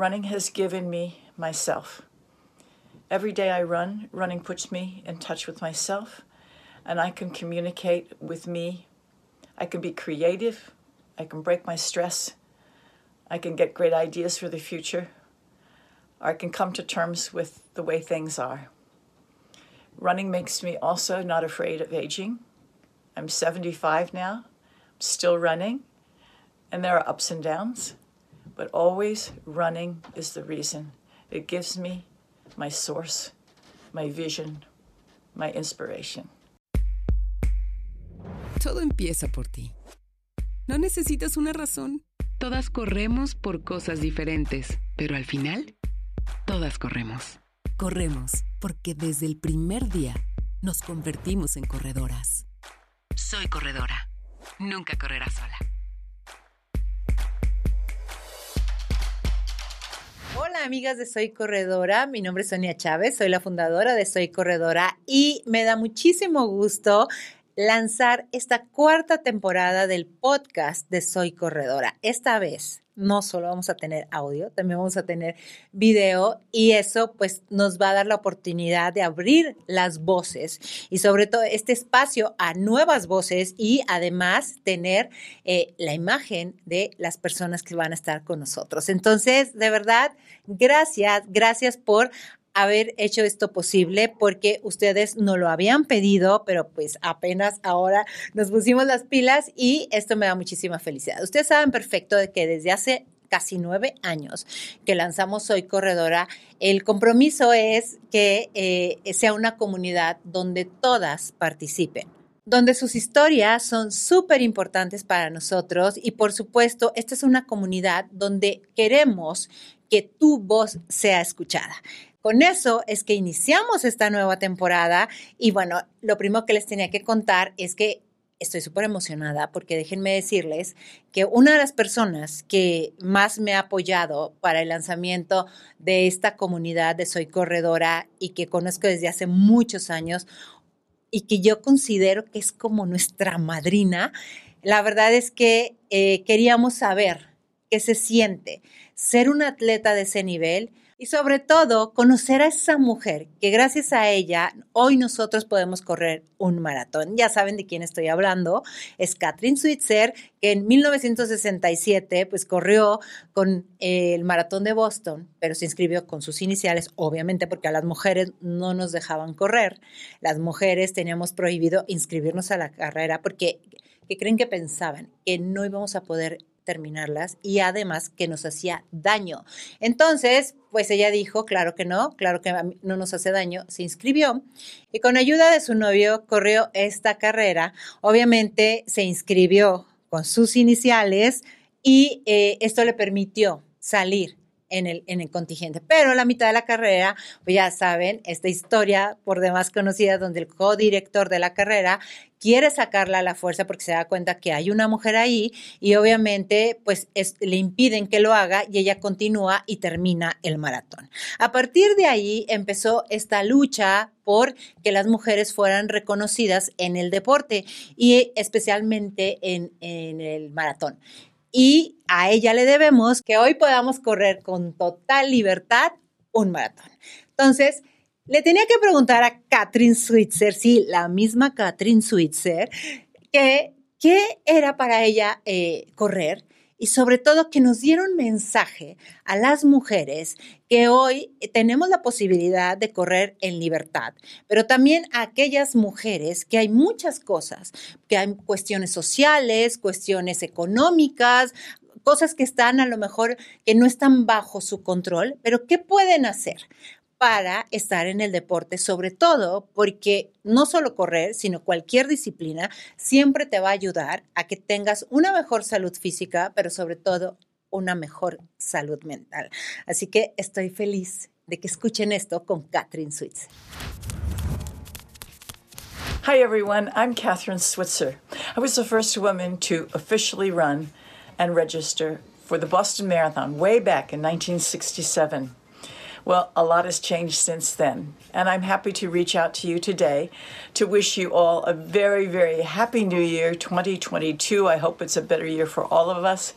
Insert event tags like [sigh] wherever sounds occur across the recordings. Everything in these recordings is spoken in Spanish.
Running has given me myself. Every day I run, running puts me in touch with myself, and I can communicate with me. I can be creative. I can break my stress. I can get great ideas for the future. Or I can come to terms with the way things are. Running makes me also not afraid of aging. I'm 75 now, I'm still running, and there are ups and downs, but always running is the reason. It gives me my source, my vision, my inspiration. Todo empieza por ti. No necesitas una razón. Todas corremos por cosas diferentes, pero al final, todas corremos. Corremos porque desde el primer día nos convertimos en corredoras. Soy corredora. Nunca correrás sola. Hola amigas de Soy Corredora, mi nombre es Sonia Chávez, soy la fundadora de Soy Corredora y me da muchísimo gusto lanzar esta cuarta temporada del podcast de Soy Corredora. Esta vez no solo vamos a tener audio, también vamos a tener video y eso pues nos va a dar la oportunidad de abrir las voces y sobre todo este espacio a nuevas voces y además tener eh, la imagen de las personas que van a estar con nosotros. Entonces, de verdad, gracias, gracias por haber hecho esto posible porque ustedes no lo habían pedido, pero pues apenas ahora nos pusimos las pilas y esto me da muchísima felicidad. Ustedes saben perfecto de que desde hace casi nueve años que lanzamos Soy Corredora, el compromiso es que eh, sea una comunidad donde todas participen donde sus historias son súper importantes para nosotros y por supuesto, esta es una comunidad donde queremos que tu voz sea escuchada. Con eso es que iniciamos esta nueva temporada y bueno, lo primero que les tenía que contar es que estoy súper emocionada porque déjenme decirles que una de las personas que más me ha apoyado para el lanzamiento de esta comunidad de Soy Corredora y que conozco desde hace muchos años y que yo considero que es como nuestra madrina, la verdad es que eh, queríamos saber qué se siente ser un atleta de ese nivel y sobre todo conocer a esa mujer que gracias a ella hoy nosotros podemos correr un maratón. Ya saben de quién estoy hablando, es Catherine Switzer, que en 1967 pues corrió con el maratón de Boston, pero se inscribió con sus iniciales, obviamente porque a las mujeres no nos dejaban correr. Las mujeres teníamos prohibido inscribirnos a la carrera porque que creen que pensaban que no íbamos a poder terminarlas y además que nos hacía daño. Entonces, pues ella dijo, claro que no, claro que no nos hace daño, se inscribió y con ayuda de su novio corrió esta carrera. Obviamente se inscribió con sus iniciales y eh, esto le permitió salir en el, en el contingente. Pero la mitad de la carrera, pues ya saben, esta historia por demás conocida donde el codirector de la carrera quiere sacarla a la fuerza porque se da cuenta que hay una mujer ahí y obviamente pues le impiden que lo haga y ella continúa y termina el maratón. A partir de ahí empezó esta lucha por que las mujeres fueran reconocidas en el deporte y especialmente en, en el maratón y a ella le debemos que hoy podamos correr con total libertad un maratón. Entonces, le tenía que preguntar a Catherine Switzer, sí, la misma Catherine Switzer, que qué era para ella eh, correr y sobre todo que nos diera un mensaje a las mujeres que hoy tenemos la posibilidad de correr en libertad, pero también a aquellas mujeres que hay muchas cosas, que hay cuestiones sociales, cuestiones económicas, cosas que están a lo mejor que no están bajo su control, pero ¿qué pueden hacer? Para estar en el deporte, sobre todo porque no solo correr, sino cualquier disciplina siempre te va a ayudar a que tengas una mejor salud física, pero sobre todo una mejor salud mental. Así que estoy feliz de que escuchen esto con Catherine Switzer. Hi everyone, I'm Catherine Switzer. I was the first woman to officially run and register for the Boston Marathon way back in 1967. Well, a lot has changed since then, and I'm happy to reach out to you today to wish you all a very, very happy new year 2022. I hope it's a better year for all of us,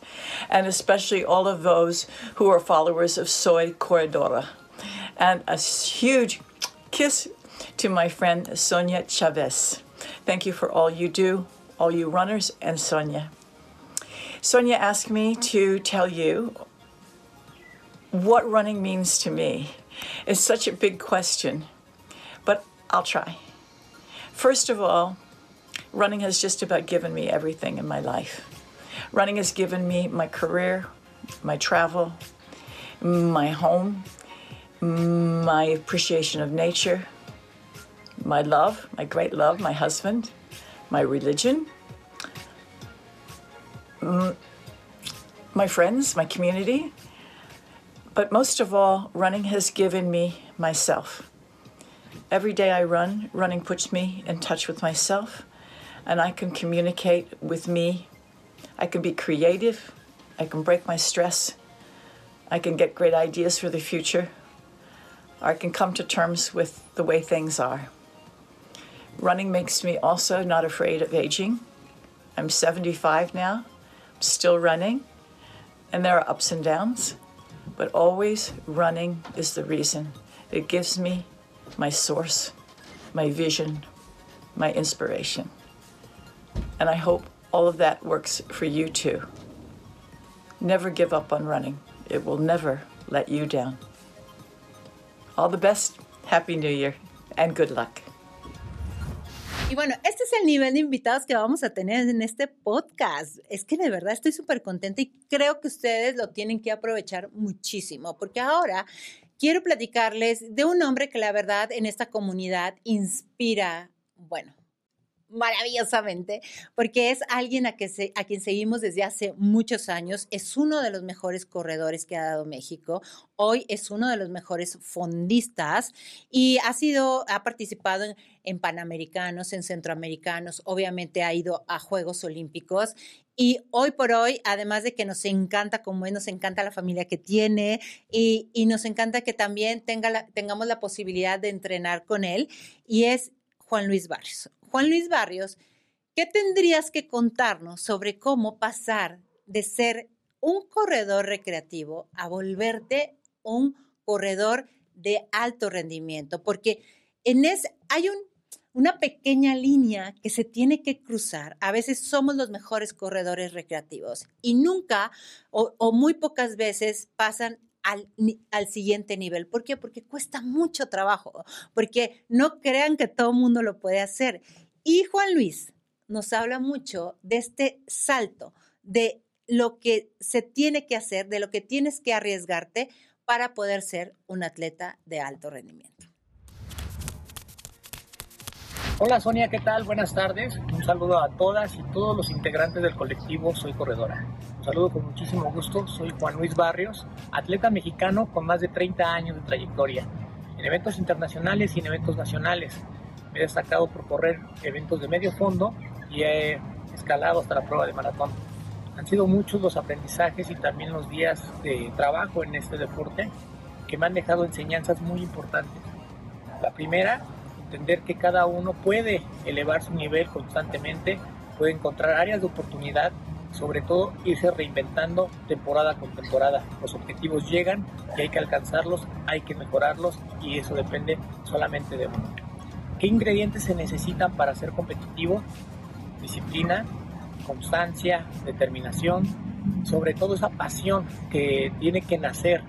and especially all of those who are followers of Soy Corredora. And a huge kiss to my friend Sonia Chavez. Thank you for all you do, all you runners, and Sonia. Sonia asked me to tell you what running means to me. is such a big question, but I'll try. First of all, running has just about given me everything in my life. Running has given me my career, my travel, my home, my appreciation of nature, my love, my great love, my husband, my religion, my friends, my community. But most of all, running has given me myself. Every day I run, running puts me in touch with myself, and I can communicate with me. I can be creative, I can break my stress, I can get great ideas for the future, or I can come to terms with the way things are. Running makes me also not afraid of aging. I'm 75 now, I'm still running, and there are ups and downs, but always running is the reason. It gives me my source, my vision, my inspiration. And I hope all of that works for you too. Never give up on running, it will never let you down. All the best, Happy New Year, and good luck. Y bueno, este es el nivel de invitados que vamos a tener en este podcast. Es que de verdad estoy súper contenta y creo que ustedes lo tienen que aprovechar muchísimo, porque ahora quiero platicarles de un hombre que la verdad en esta comunidad inspira, bueno, maravillosamente, porque es alguien a, que quien seguimos desde hace muchos años, es uno de los mejores corredores que ha dado México, hoy es uno de los mejores fondistas y ha sido, ha participado en, Panamericanos, en Centroamericanos, obviamente ha ido a Juegos Olímpicos y hoy por hoy, además de que nos encanta como él, nos encanta la familia que tiene y, nos encanta que también tenga tengamos la posibilidad de entrenar con él y es Juan Luis Barrios. Juan Luis Barrios, ¿qué tendrías que contarnos sobre cómo pasar de ser un corredor recreativo a volverte un corredor de alto rendimiento? Porque en ese hay un, una pequeña línea que se tiene que cruzar. A veces somos los mejores corredores recreativos y nunca o, o muy pocas veces pasan al, al, siguiente nivel. ¿Por qué? Porque cuesta mucho trabajo, porque no crean que todo el mundo lo puede hacer. Y Juan Luis nos habla mucho de este salto, de lo que se tiene que hacer, de lo que tienes que arriesgarte para poder ser un atleta de alto rendimiento. Hola Sonia, ¿qué tal? Buenas tardes. Un saludo a todas y todos los integrantes del colectivo Soy Corredora. Un saludo con muchísimo gusto. Soy Juan Luis Barrios, atleta mexicano con más de 30 años de trayectoria en eventos internacionales y en eventos nacionales. Me he destacado por correr eventos de medio fondo y he escalado hasta la prueba de maratón. Han sido muchos los aprendizajes y también los días de trabajo en este deporte que me han dejado enseñanzas muy importantes. La primera, entender que cada uno puede elevar su nivel constantemente, puede encontrar áreas de oportunidad, sobre todo irse reinventando temporada con temporada. Los objetivos llegan y hay que alcanzarlos, hay que mejorarlos y eso depende solamente de uno. ¿Qué ingredientes se necesitan para ser competitivo? Disciplina, constancia, determinación, sobre todo esa pasión que tiene que nacer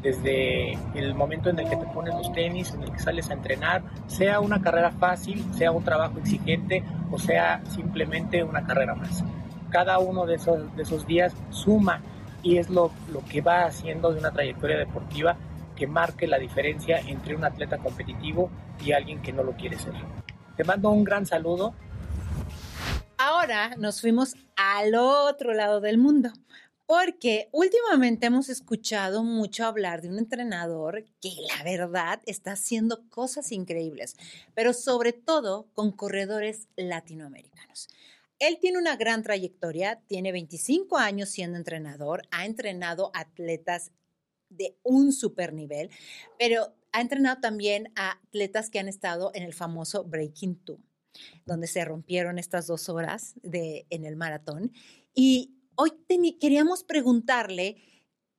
desde el momento en el que te pones los tenis, en el que sales a entrenar, sea una carrera fácil, sea un trabajo exigente o sea simplemente una carrera más. Cada uno de esos, de esos días suma y es lo, lo que va haciendo de una trayectoria deportiva que marque la diferencia entre un atleta competitivo y alguien que no lo quiere ser. Te mando un gran saludo. Ahora nos fuimos al otro lado del mundo, porque últimamente hemos escuchado mucho hablar de un entrenador que la verdad está haciendo cosas increíbles, pero sobre todo con corredores latinoamericanos. Él tiene una gran trayectoria, tiene 25 años siendo entrenador, ha entrenado atletas de un super nivel, pero ha entrenado también a atletas que han estado en el famoso Breaking Two, donde se rompieron estas dos horas de, en el maratón. Y hoy queríamos preguntarle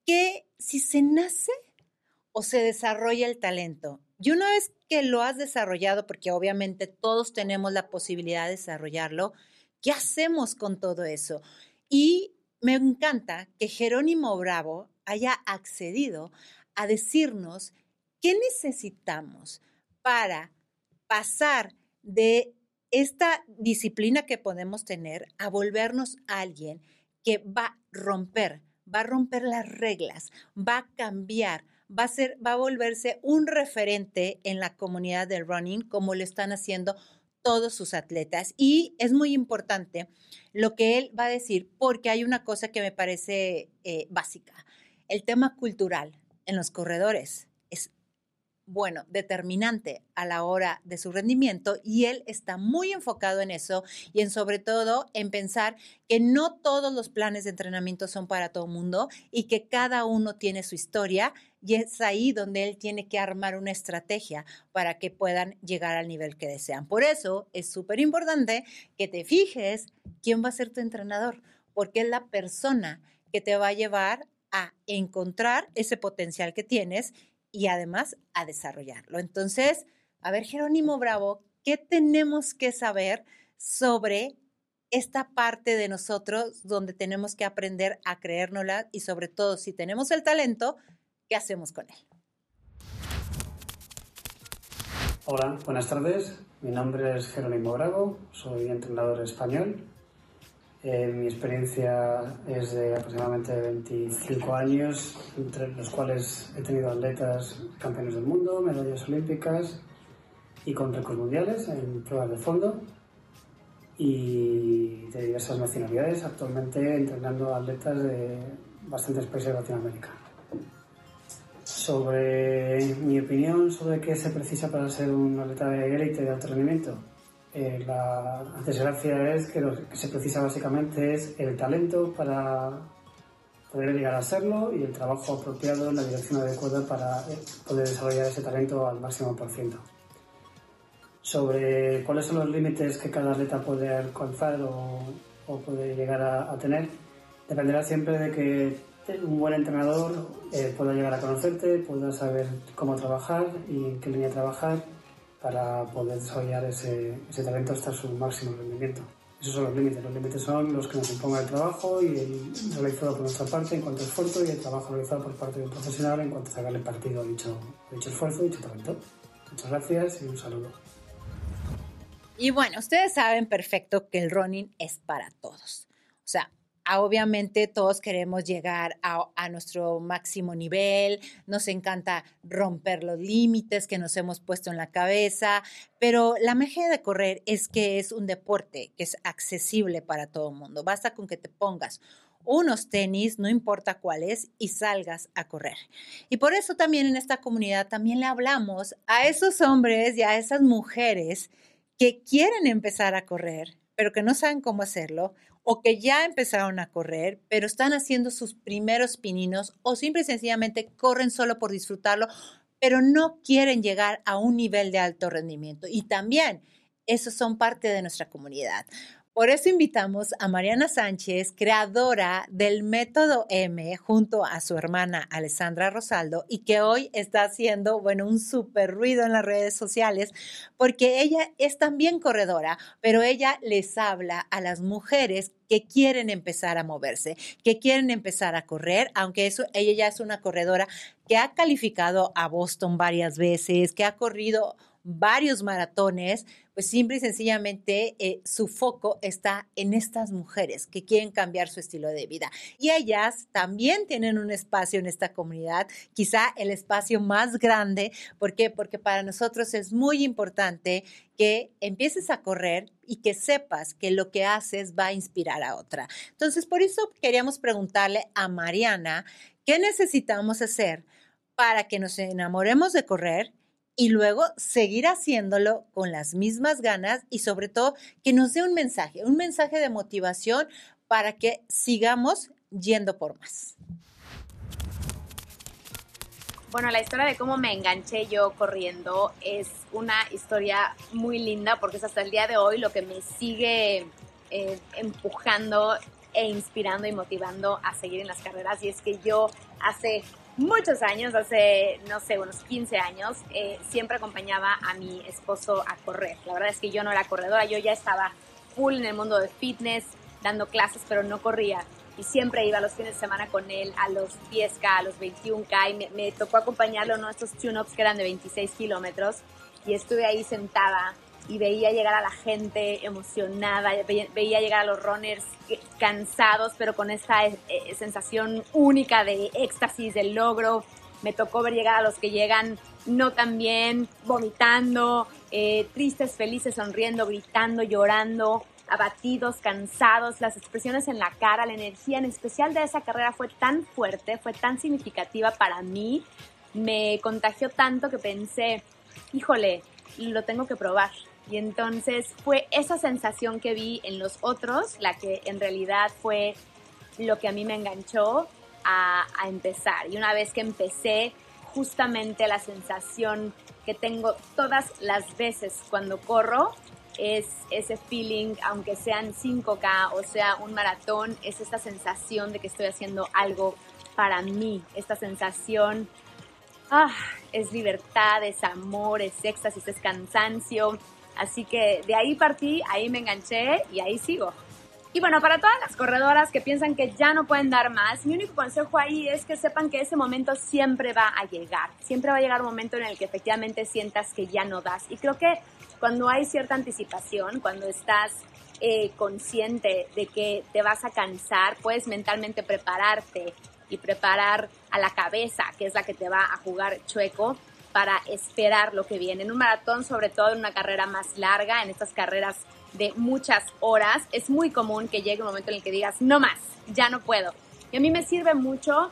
que si se nace o se desarrolla el talento. Y una vez que lo has desarrollado, porque obviamente todos tenemos la posibilidad de desarrollarlo, ¿qué hacemos con todo eso? Y me encanta que Jerónimo Bravo haya accedido a decirnos qué necesitamos para pasar de esta disciplina que podemos tener a volvernos alguien que va a romper, va a romper las reglas, va a cambiar, va a ser, va a volverse un referente en la comunidad del running, como lo están haciendo todos sus atletas. Y es muy importante lo que él va a decir, porque hay una cosa que me parece eh, básica. El tema cultural en los corredores es bueno, determinante a la hora de su rendimiento y él está muy enfocado en eso y en sobre todo en pensar que no todos los planes de entrenamiento son para todo el mundo y que cada uno tiene su historia y es ahí donde él tiene que armar una estrategia para que puedan llegar al nivel que desean. Por eso es súper importante que te fijes quién va a ser tu entrenador, porque es la persona que te va a llevar a encontrar ese potencial que tienes y además a desarrollarlo. Entonces, a ver, Jerónimo Bravo, ¿qué tenemos que saber sobre esta parte de nosotros donde tenemos que aprender a creérnosla y sobre todo si tenemos el talento, ¿qué hacemos con él? Hola, buenas tardes. Mi nombre es Jerónimo Bravo, soy entrenador español eh, mi experiencia es de aproximadamente 25 años, entre los cuales he tenido atletas campeones del mundo, medallas olímpicas y con récords mundiales en pruebas de fondo y de diversas nacionalidades, actualmente entrenando atletas de bastantes países de Latinoamérica. Sobre mi opinión sobre qué se precisa para ser un atleta de élite de alto rendimiento, eh, la desgracia es que lo que se precisa básicamente es el talento para poder llegar a serlo y el trabajo apropiado en la dirección adecuada para eh, poder desarrollar ese talento al máximo por ciento. Sobre cuáles son los límites que cada atleta puede alcanzar o, puede llegar a, tener, dependerá siempre de que un buen entrenador eh, pueda llegar a conocerte, pueda saber cómo trabajar y en qué línea trabajar para poder desarrollar ese, talento hasta su máximo rendimiento. Esos son los límites. Los límites son los que nos imponga el trabajo y el realizado por nuestra parte en cuanto a esfuerzo y el trabajo realizado por parte de un profesional en cuanto a sacarle partido a dicho, esfuerzo dicho talento. Muchas gracias y un saludo. Y bueno, ustedes saben perfecto que el running es para todos. O sea, obviamente todos queremos llegar a, nuestro máximo nivel, nos encanta romper los límites que nos hemos puesto en la cabeza, pero la magia de correr es que es un deporte que es accesible para todo el mundo. Basta con que te pongas unos tenis, no importa cuáles, y salgas a correr. Y por eso también en esta comunidad también le hablamos a esos hombres y a esas mujeres que quieren empezar a correr, pero que no saben cómo hacerlo, o que ya empezaron a correr, pero están haciendo sus primeros pininos o simple y sencillamente corren solo por disfrutarlo, pero no quieren llegar a un nivel de alto rendimiento. Y también, esos son parte de nuestra comunidad. Por eso invitamos a Mariana Sánchez, creadora del método M, junto a su hermana Alessandra Rosaldo, y que hoy está haciendo, bueno, un súper ruido en las redes sociales, porque ella es también corredora, pero ella les habla a las mujeres que quieren empezar a moverse, que quieren empezar a correr, aunque eso, ella ya es una corredora que ha calificado a Boston varias veces, que ha corrido varios maratones, pues simple y sencillamente eh, su foco está en estas mujeres que quieren cambiar su estilo de vida. Y ellas también tienen un espacio en esta comunidad, quizá el espacio más grande. ¿Por qué? Porque para nosotros es muy importante que empieces a correr y que sepas que lo que haces va a inspirar a otra. Entonces, por eso queríamos preguntarle a Mariana, ¿qué necesitamos hacer para que nos enamoremos de correr? Y luego seguir haciéndolo con las mismas ganas y sobre todo que nos dé un mensaje, un mensaje de motivación para que sigamos yendo por más. Bueno, la historia de cómo me enganché yo corriendo es una historia muy linda porque es hasta el día de hoy lo que me sigue eh, empujando e inspirando y motivando a seguir en las carreras. Y es que yo hace muchos años, hace, no sé, unos 15 años, eh, siempre acompañaba a mi esposo a correr. La verdad es que yo no era corredora, yo ya estaba full en el mundo de fitness, dando clases, pero no corría y siempre iba los fines de semana con él a los 10K, a los 21K y me, tocó acompañarlo en estos tune-ups que eran de 26 kilómetros y estuve ahí sentada y veía llegar a la gente emocionada, veía, llegar a los runners cansados, pero con esa eh, eh, sensación única de éxtasis, de logro. Me tocó ver llegar a los que llegan no tan bien, vomitando, eh, tristes, felices, sonriendo, gritando, llorando abatidos, cansados, las expresiones en la cara, la energía en especial de esa carrera fue tan fuerte, fue tan significativa para mí, me contagió tanto que pensé, híjole, lo tengo que probar. Y entonces fue esa sensación que vi en los otros la que en realidad fue lo que a mí me enganchó a, empezar. Y una vez que empecé, justamente la sensación que tengo todas las veces cuando corro es ese feeling, aunque sean 5K o sea un maratón, es esta sensación de que estoy haciendo algo para mí, esta sensación ah, es libertad, es amor, es éxtasis, es cansancio. Así que de ahí partí, ahí me enganché y ahí sigo. Y bueno, para todas las corredoras que piensan que ya no pueden dar más, mi único consejo ahí es que sepan que ese momento siempre va a llegar. Siempre va a llegar un momento en el que efectivamente sientas que ya no das. Y creo que cuando hay cierta anticipación, cuando estás eh, consciente de que te vas a cansar, puedes mentalmente prepararte y preparar a la cabeza, que es la que te va a jugar chueco, para esperar lo que viene. En un maratón, sobre todo en una carrera más larga, en estas carreras de muchas horas, es muy común que llegue un momento en el que digas, no más, ya no puedo. Y a mí me sirve mucho,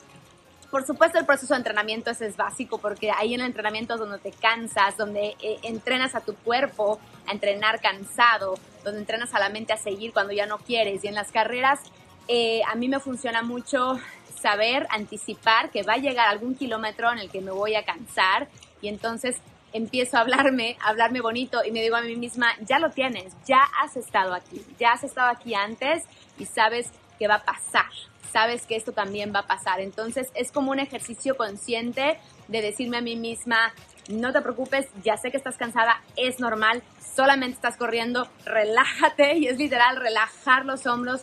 por supuesto el proceso de entrenamiento ese es básico porque ahí en el entrenamiento es donde te cansas, donde eh, entrenas a tu cuerpo a entrenar cansado, donde entrenas a la mente a seguir cuando ya no quieres. Y en las carreras eh, a mí me funciona mucho saber, anticipar que va a llegar algún kilómetro en el que me voy a cansar y entonces empiezo a hablarme, a hablarme bonito y me digo a mí misma, ya lo tienes, ya has estado aquí, ya has estado aquí antes y sabes que va a pasar, sabes que esto también va a pasar. Entonces es como un ejercicio consciente de decirme a mí misma, no te preocupes, ya sé que estás cansada, es normal, solamente estás corriendo, relájate y es literal relajar los hombros,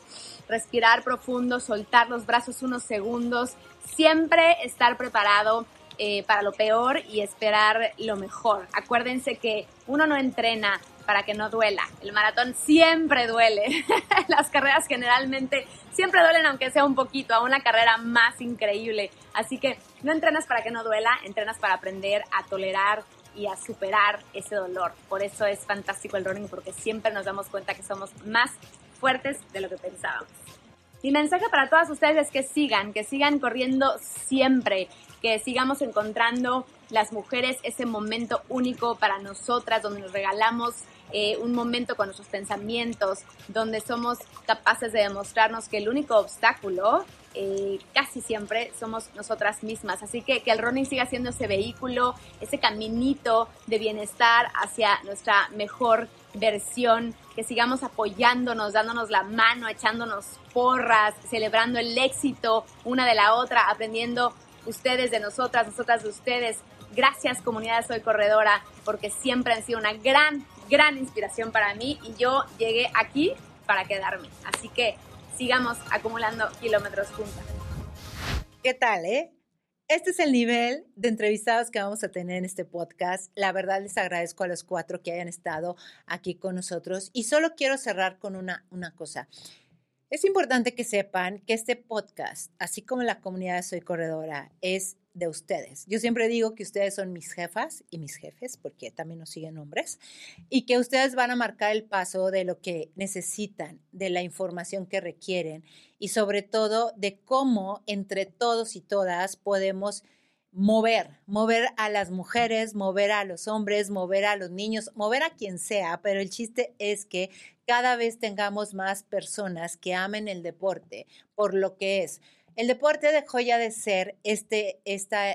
respirar profundo, soltar los brazos unos segundos, siempre estar preparado eh, para lo peor y esperar lo mejor. Acuérdense que uno no entrena para que no duela. El maratón siempre duele. [laughs] Las carreras generalmente siempre duelen aunque sea un poquito, a una carrera más increíble. Así que no entrenas para que no duela, entrenas para aprender a tolerar y a superar ese dolor. Por eso es fantástico el running porque siempre nos damos cuenta que somos más fuertes de lo que pensábamos. Mi mensaje para todas ustedes es que sigan, que sigan corriendo siempre, sigamos encontrando las mujeres ese momento único para nosotras, donde nos regalamos eh, un momento con nuestros pensamientos, donde somos capaces de demostrarnos que el único obstáculo eh, casi siempre somos nosotras mismas. Así que que el running siga siendo ese vehículo, ese caminito de bienestar hacia nuestra mejor versión, que sigamos apoyándonos, dándonos la mano, echándonos porras, celebrando el éxito una de la otra, aprendiendo ustedes de nosotras, nosotras de ustedes. Gracias comunidad Soy Corredora, porque siempre han sido una gran, gran inspiración para mí y yo llegué aquí para quedarme. Así que sigamos acumulando kilómetros juntas. ¿Qué tal, eh? Este es el nivel de entrevistados que vamos a tener en este podcast. La verdad les agradezco a los cuatro que hayan estado aquí con nosotros y solo quiero cerrar con una, una cosa. Es importante que sepan que este podcast, así como la comunidad de Soy Corredora, es de ustedes. Yo siempre digo que ustedes son mis jefas y mis jefes, porque también nos siguen hombres, y que ustedes van a marcar el paso de lo que necesitan, de la información que requieren y sobre todo de cómo entre todos y todas podemos mover, mover a las mujeres, mover a los hombres, mover a los niños, mover a quien sea, pero el chiste es que cada vez tengamos más personas que amen el deporte por lo que es. El deporte dejó ya de ser este,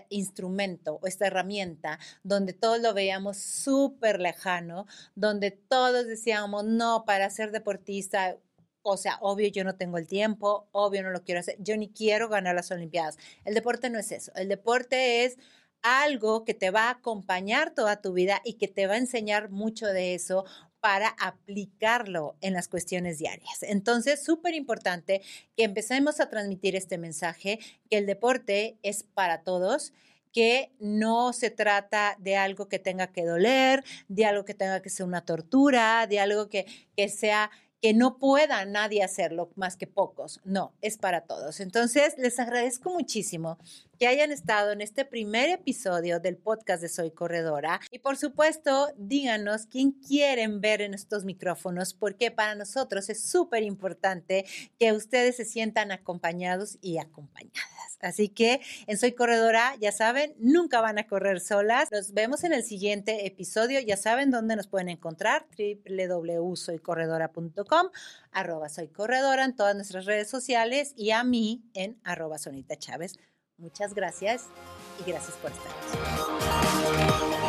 instrumento o esta herramienta donde todos lo veíamos súper lejano, donde todos decíamos, no, para ser deportista, o sea, obvio yo no tengo el tiempo, obvio no lo quiero hacer, yo ni quiero ganar las Olimpiadas. El deporte no es eso, el deporte es algo que te va a acompañar toda tu vida y que te va a enseñar mucho de eso para aplicarlo en las cuestiones diarias. Entonces, súper importante que empecemos a transmitir este mensaje, que el deporte es para todos que no se trata de algo que tenga que doler, de algo que tenga que ser una tortura, de algo que, que sea que no pueda nadie hacerlo más que pocos. No, es para todos. Entonces, les agradezco muchísimo que hayan estado en este primer episodio del podcast de Soy Corredora. Y por supuesto, díganos quién quieren ver en estos micrófonos, porque para nosotros es súper importante que ustedes se sientan acompañados y acompañadas. Así que en Soy Corredora, ya saben, nunca van a correr solas. Nos vemos en el siguiente episodio. Ya saben dónde nos pueden encontrar, www.soycorredora.com, arroba Soy Corredora en todas nuestras redes sociales y a mí en arroba Sonita Chávez. Muchas gracias y gracias por estar aquí.